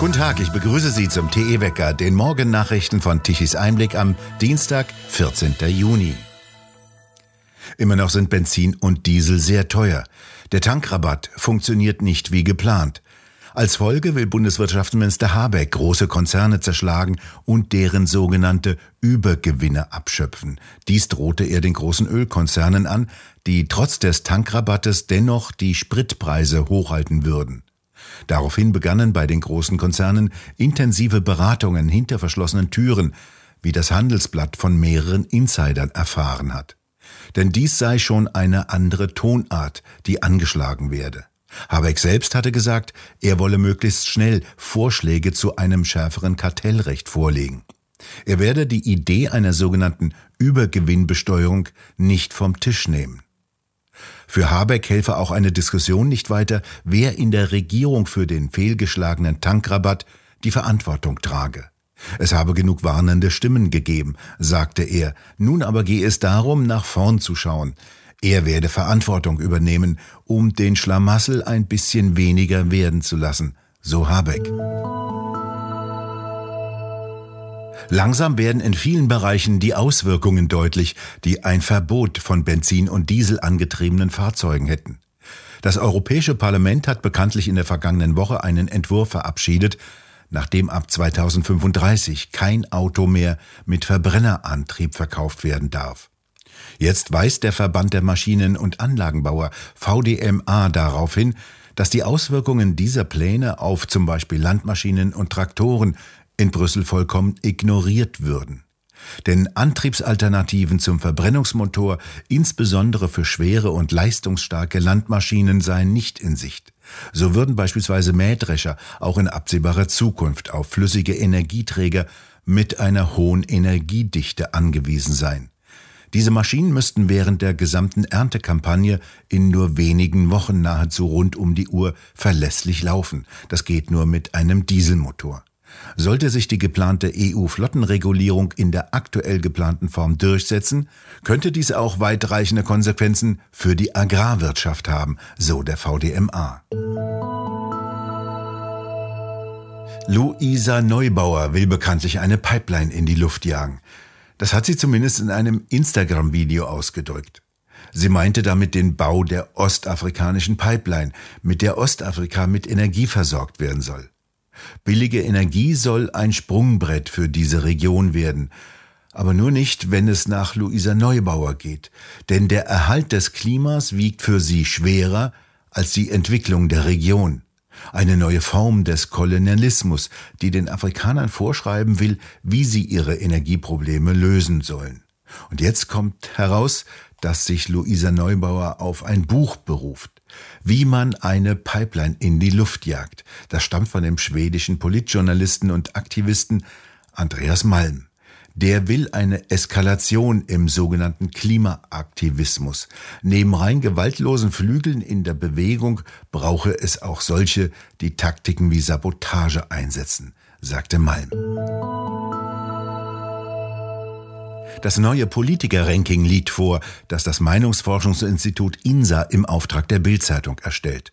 Guten Tag, ich begrüße Sie zum TE Wecker, den Morgennachrichten von Tichys Einblick am Dienstag, 14. Juni. Immer noch sind Benzin und Diesel sehr teuer. Der Tankrabatt funktioniert nicht wie geplant. Als Folge will Bundeswirtschaftsminister Habeck große Konzerne zerschlagen und deren sogenannte Übergewinne abschöpfen. Dies drohte er den großen Ölkonzernen an, die trotz des Tankrabattes dennoch die Spritpreise hochhalten würden. Daraufhin begannen bei den großen Konzernen intensive Beratungen hinter verschlossenen Türen, wie das Handelsblatt von mehreren Insidern erfahren hat. Denn dies sei schon eine andere Tonart, die angeschlagen werde. Habeck selbst hatte gesagt, er wolle möglichst schnell Vorschläge zu einem schärferen Kartellrecht vorlegen. Er werde die Idee einer sogenannten Übergewinnbesteuerung nicht vom Tisch nehmen. Für Habeck helfe auch eine Diskussion nicht weiter, wer in der Regierung für den fehlgeschlagenen Tankrabatt die Verantwortung trage. Es habe genug warnende Stimmen gegeben, sagte er. Nun aber gehe es darum, nach vorn zu schauen. Er werde Verantwortung übernehmen, um den Schlamassel ein bisschen weniger werden zu lassen, so Habeck. Langsam werden in vielen Bereichen die Auswirkungen deutlich, die ein Verbot von Benzin und Diesel angetriebenen Fahrzeugen hätten. Das Europäische Parlament hat bekanntlich in der vergangenen Woche einen Entwurf verabschiedet, nachdem ab 2035 kein Auto mehr mit Verbrennerantrieb verkauft werden darf. Jetzt weist der Verband der Maschinen- und Anlagenbauer VDMA darauf hin, dass die Auswirkungen dieser Pläne auf zum Beispiel Landmaschinen und Traktoren in Brüssel vollkommen ignoriert würden. Denn Antriebsalternativen zum Verbrennungsmotor, insbesondere für schwere und leistungsstarke Landmaschinen, seien nicht in Sicht. So würden beispielsweise Mähdrescher auch in absehbarer Zukunft auf flüssige Energieträger mit einer hohen Energiedichte angewiesen sein. Diese Maschinen müssten während der gesamten Erntekampagne in nur wenigen Wochen nahezu rund um die Uhr verlässlich laufen. Das geht nur mit einem Dieselmotor. Sollte sich die geplante EU-Flottenregulierung in der aktuell geplanten Form durchsetzen, könnte dies auch weitreichende Konsequenzen für die Agrarwirtschaft haben, so der VDMA. Luisa Neubauer will bekanntlich eine Pipeline in die Luft jagen. Das hat sie zumindest in einem Instagram-Video ausgedrückt. Sie meinte damit den Bau der ostafrikanischen Pipeline, mit der Ostafrika mit Energie versorgt werden soll. Billige Energie soll ein Sprungbrett für diese Region werden. Aber nur nicht, wenn es nach Luisa Neubauer geht. Denn der Erhalt des Klimas wiegt für sie schwerer als die Entwicklung der Region. Eine neue Form des Kolonialismus, die den Afrikanern vorschreiben will, wie sie ihre Energieprobleme lösen sollen. Und jetzt kommt heraus, dass sich Luisa Neubauer auf ein Buch beruft wie man eine Pipeline in die Luft jagt. Das stammt von dem schwedischen Politjournalisten und Aktivisten Andreas Malm. Der will eine Eskalation im sogenannten Klimaaktivismus. Neben rein gewaltlosen Flügeln in der Bewegung brauche es auch solche, die Taktiken wie Sabotage einsetzen, sagte Malm. Das neue Politiker-Ranking liegt vor, das das Meinungsforschungsinstitut INSA im Auftrag der Bildzeitung erstellt.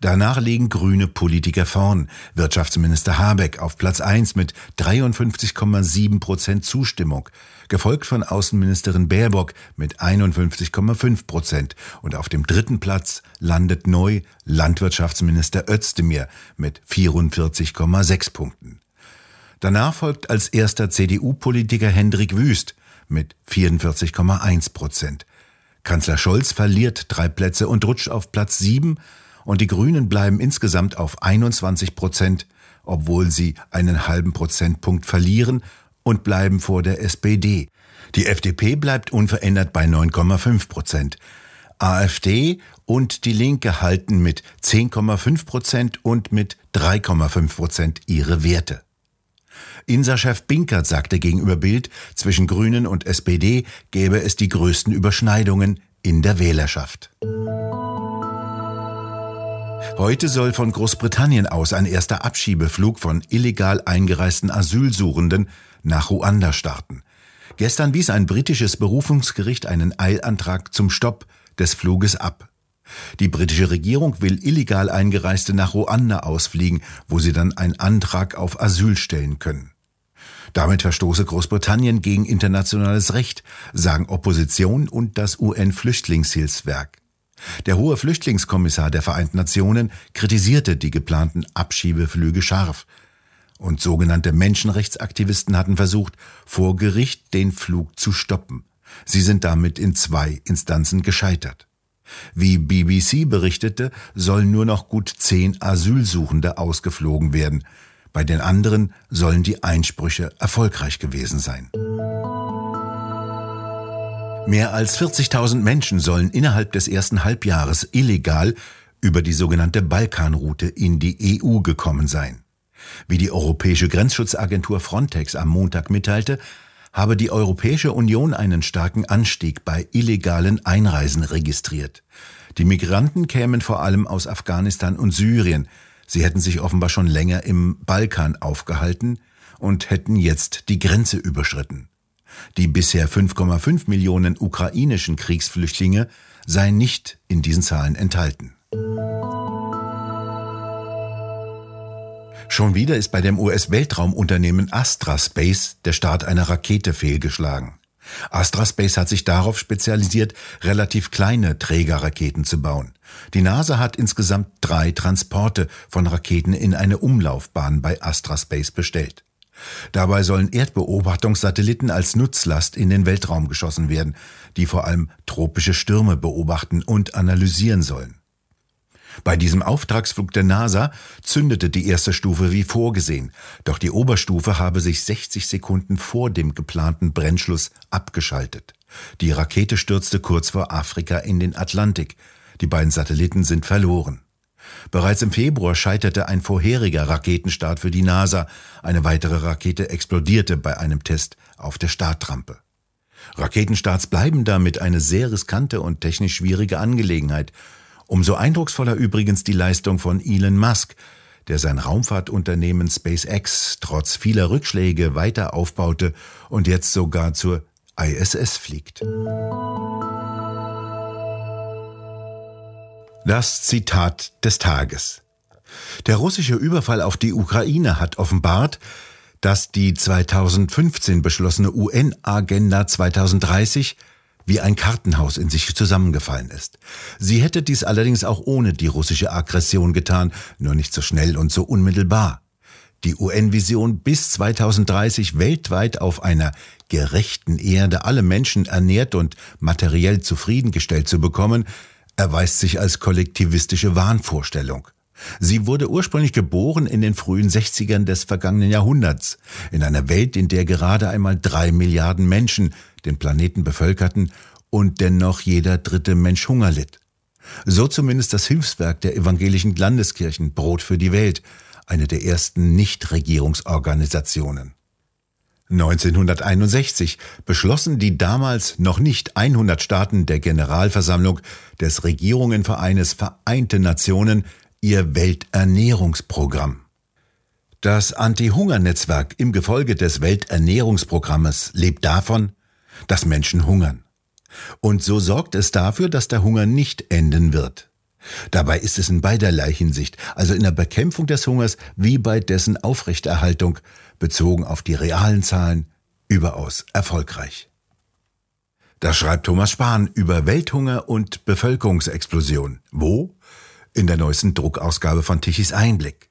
Danach liegen grüne Politiker vorn. Wirtschaftsminister Habeck auf Platz 1 mit 53,7 Prozent Zustimmung, gefolgt von Außenministerin Baerbock mit 51,5 Prozent. Und auf dem dritten Platz landet neu Landwirtschaftsminister Özdemir mit 44,6 Punkten. Danach folgt als erster CDU-Politiker Hendrik Wüst mit 44,1 Prozent. Kanzler Scholz verliert drei Plätze und rutscht auf Platz sieben und die Grünen bleiben insgesamt auf 21 Prozent, obwohl sie einen halben Prozentpunkt verlieren und bleiben vor der SPD. Die FDP bleibt unverändert bei 9,5 Prozent. AfD und die Linke halten mit 10,5 Prozent und mit 3,5 Prozent ihre Werte. INSA-Chef Binkert sagte gegenüber Bild, zwischen Grünen und SPD gäbe es die größten Überschneidungen in der Wählerschaft. Heute soll von Großbritannien aus ein erster Abschiebeflug von illegal eingereisten Asylsuchenden nach Ruanda starten. Gestern wies ein britisches Berufungsgericht einen Eilantrag zum Stopp des Fluges ab. Die britische Regierung will illegal Eingereiste nach Ruanda ausfliegen, wo sie dann einen Antrag auf Asyl stellen können. Damit verstoße Großbritannien gegen internationales Recht, sagen Opposition und das UN-Flüchtlingshilfswerk. Der hohe Flüchtlingskommissar der Vereinten Nationen kritisierte die geplanten Abschiebeflüge scharf. Und sogenannte Menschenrechtsaktivisten hatten versucht, vor Gericht den Flug zu stoppen. Sie sind damit in zwei Instanzen gescheitert. Wie BBC berichtete, sollen nur noch gut zehn Asylsuchende ausgeflogen werden. Bei den anderen sollen die Einsprüche erfolgreich gewesen sein. Mehr als 40.000 Menschen sollen innerhalb des ersten Halbjahres illegal über die sogenannte Balkanroute in die EU gekommen sein. Wie die Europäische Grenzschutzagentur Frontex am Montag mitteilte, habe die Europäische Union einen starken Anstieg bei illegalen Einreisen registriert. Die Migranten kämen vor allem aus Afghanistan und Syrien. Sie hätten sich offenbar schon länger im Balkan aufgehalten und hätten jetzt die Grenze überschritten. Die bisher 5,5 Millionen ukrainischen Kriegsflüchtlinge seien nicht in diesen Zahlen enthalten. Schon wieder ist bei dem US-Weltraumunternehmen Astra Space der Start einer Rakete fehlgeschlagen. Astra Space hat sich darauf spezialisiert, relativ kleine Trägerraketen zu bauen. Die NASA hat insgesamt drei Transporte von Raketen in eine Umlaufbahn bei Astra Space bestellt. Dabei sollen Erdbeobachtungssatelliten als Nutzlast in den Weltraum geschossen werden, die vor allem tropische Stürme beobachten und analysieren sollen. Bei diesem Auftragsflug der NASA zündete die erste Stufe wie vorgesehen, doch die Oberstufe habe sich 60 Sekunden vor dem geplanten Brennschluss abgeschaltet. Die Rakete stürzte kurz vor Afrika in den Atlantik. Die beiden Satelliten sind verloren. Bereits im Februar scheiterte ein vorheriger Raketenstart für die NASA. Eine weitere Rakete explodierte bei einem Test auf der Startrampe. Raketenstarts bleiben damit eine sehr riskante und technisch schwierige Angelegenheit. Umso eindrucksvoller übrigens die Leistung von Elon Musk, der sein Raumfahrtunternehmen SpaceX trotz vieler Rückschläge weiter aufbaute und jetzt sogar zur ISS fliegt. Das Zitat des Tages. Der russische Überfall auf die Ukraine hat offenbart, dass die 2015 beschlossene UN-Agenda 2030 wie ein Kartenhaus in sich zusammengefallen ist. Sie hätte dies allerdings auch ohne die russische Aggression getan, nur nicht so schnell und so unmittelbar. Die UN-Vision bis 2030 weltweit auf einer gerechten Erde alle Menschen ernährt und materiell zufriedengestellt zu bekommen, erweist sich als kollektivistische Wahnvorstellung. Sie wurde ursprünglich geboren in den frühen 60ern des vergangenen Jahrhunderts, in einer Welt, in der gerade einmal drei Milliarden Menschen den Planeten bevölkerten und dennoch jeder dritte Mensch Hunger litt. So zumindest das Hilfswerk der evangelischen Landeskirchen Brot für die Welt, eine der ersten Nichtregierungsorganisationen. 1961 beschlossen die damals noch nicht 100 Staaten der Generalversammlung des Regierungenvereines Vereinte Nationen ihr Welternährungsprogramm. Das Anti-Hunger-Netzwerk im Gefolge des Welternährungsprogrammes lebt davon, dass Menschen hungern. Und so sorgt es dafür, dass der Hunger nicht enden wird. Dabei ist es in beiderlei Hinsicht, also in der Bekämpfung des Hungers wie bei dessen Aufrechterhaltung, bezogen auf die realen Zahlen, überaus erfolgreich. Das schreibt Thomas Spahn über Welthunger und Bevölkerungsexplosion. Wo? In der neuesten Druckausgabe von Tichys Einblick.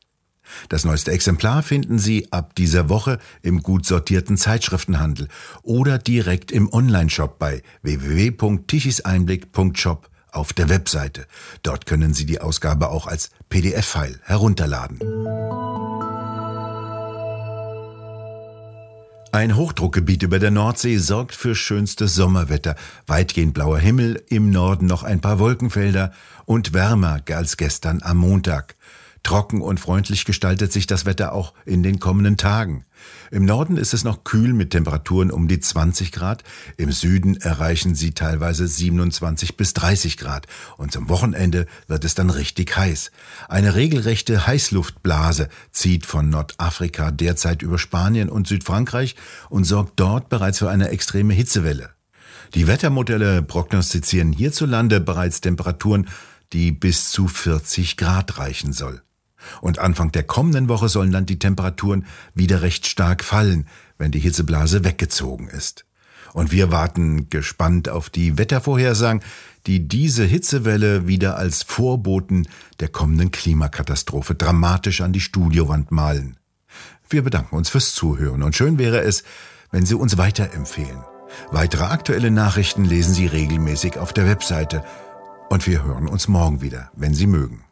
Das neueste Exemplar finden Sie ab dieser Woche im gut sortierten Zeitschriftenhandel oder direkt im Onlineshop bei www.tichiseinblick.shop auf der Webseite. Dort können Sie die Ausgabe auch als PDF-File herunterladen. Ein Hochdruckgebiet über der Nordsee sorgt für schönstes Sommerwetter, weitgehend blauer Himmel, im Norden noch ein paar Wolkenfelder und wärmer als gestern am Montag. Trocken und freundlich gestaltet sich das Wetter auch in den kommenden Tagen. Im Norden ist es noch kühl mit Temperaturen um die 20 Grad, im Süden erreichen sie teilweise 27 bis 30 Grad und zum Wochenende wird es dann richtig heiß. Eine regelrechte Heißluftblase zieht von Nordafrika derzeit über Spanien und Südfrankreich und sorgt dort bereits für eine extreme Hitzewelle. Die Wettermodelle prognostizieren hierzulande bereits Temperaturen die bis zu 40 Grad reichen soll. Und Anfang der kommenden Woche sollen dann die Temperaturen wieder recht stark fallen, wenn die Hitzeblase weggezogen ist. Und wir warten gespannt auf die Wettervorhersagen, die diese Hitzewelle wieder als Vorboten der kommenden Klimakatastrophe dramatisch an die Studiowand malen. Wir bedanken uns fürs Zuhören und schön wäre es, wenn Sie uns weiterempfehlen. Weitere aktuelle Nachrichten lesen Sie regelmäßig auf der Webseite und wir hören uns morgen wieder, wenn Sie mögen.